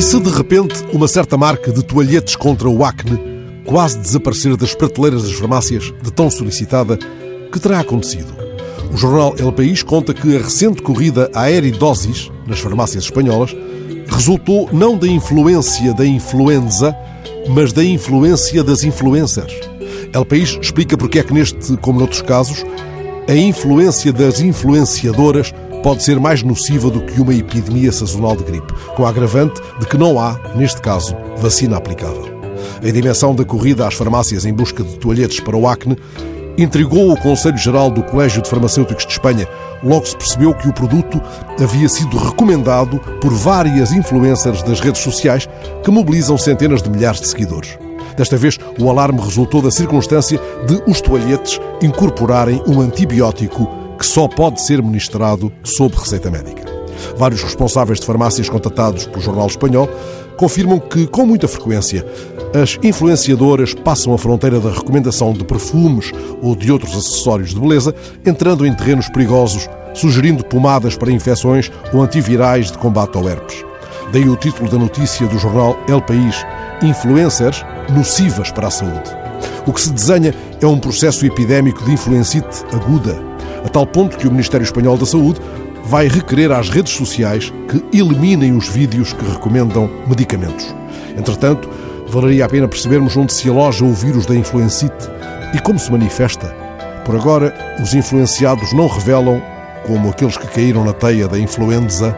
E se de repente uma certa marca de toalhetes contra o acne quase desaparecer das prateleiras das farmácias de tão solicitada, que terá acontecido? O jornal El País conta que a recente corrida à aeridosis nas farmácias espanholas resultou não da influência da influenza, mas da influência das influencers. El País explica porque é que neste, como noutros casos, a influência das influenciadoras pode ser mais nociva do que uma epidemia sazonal de gripe, com a agravante de que não há, neste caso, vacina aplicável. A dimensão da corrida às farmácias em busca de toalhetes para o acne intrigou o Conselho Geral do Colégio de Farmacêuticos de Espanha. Logo se percebeu que o produto havia sido recomendado por várias influencers das redes sociais que mobilizam centenas de milhares de seguidores. Desta vez, o alarme resultou da circunstância de os toalhetes incorporarem um antibiótico que só pode ser ministrado sob receita médica. Vários responsáveis de farmácias contatados pelo jornal espanhol confirmam que, com muita frequência, as influenciadoras passam a fronteira da recomendação de perfumes ou de outros acessórios de beleza, entrando em terrenos perigosos, sugerindo pomadas para infecções ou antivirais de combate ao herpes. Daí o título da notícia do jornal El País: Influencers nocivas para a saúde. O que se desenha é um processo epidémico de influencite aguda, a tal ponto que o Ministério Espanhol da Saúde vai requerer às redes sociais que eliminem os vídeos que recomendam medicamentos. Entretanto, valeria a pena percebermos onde se aloja o vírus da influencite e como se manifesta. Por agora, os influenciados não revelam, como aqueles que caíram na teia da influenza,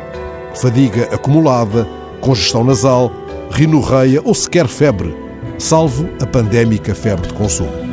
fadiga acumulada, congestão nasal, rinorreia ou sequer febre, salvo a pandémica febre de consumo.